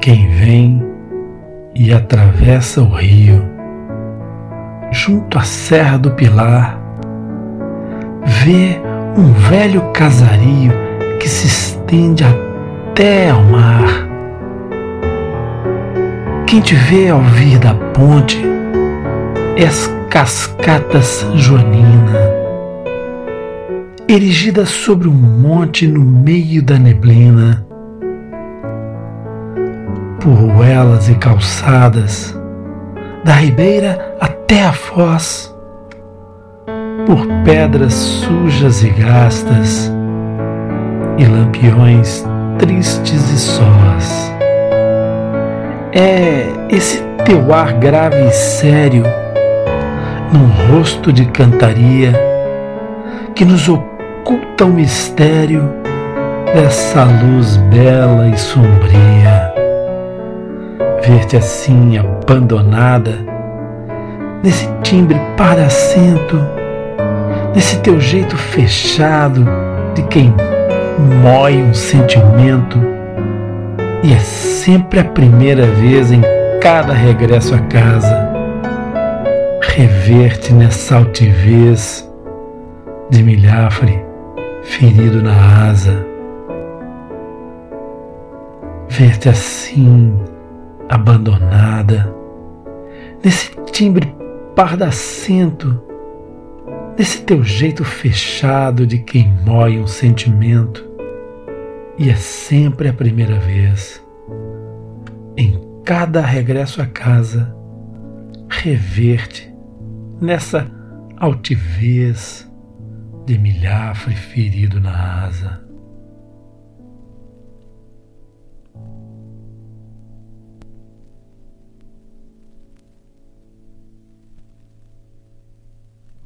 Quem vem e atravessa o rio, junto à Serra do Pilar, vê um velho casario que se estende até ao mar. Quem te vê ao vir da ponte é as cascatas Joanina, erigida sobre um monte no meio da neblina por ruelas e calçadas, da ribeira até a foz, por pedras sujas e gastas e lampiões tristes e sós. É esse teu ar grave e sério, num rosto de cantaria, que nos oculta o mistério dessa luz bela e sombria ver-te assim abandonada, nesse timbre para assento, nesse teu jeito fechado de quem mói um sentimento, e é sempre a primeira vez em cada regresso a casa, rever-te nessa altivez de milhafre ferido na asa, ver-te assim abandonada, nesse timbre pardacento, nesse teu jeito fechado de quem mói um sentimento, e é sempre a primeira vez. Em cada regresso a casa, rever-te nessa altivez de milhafre ferido na asa.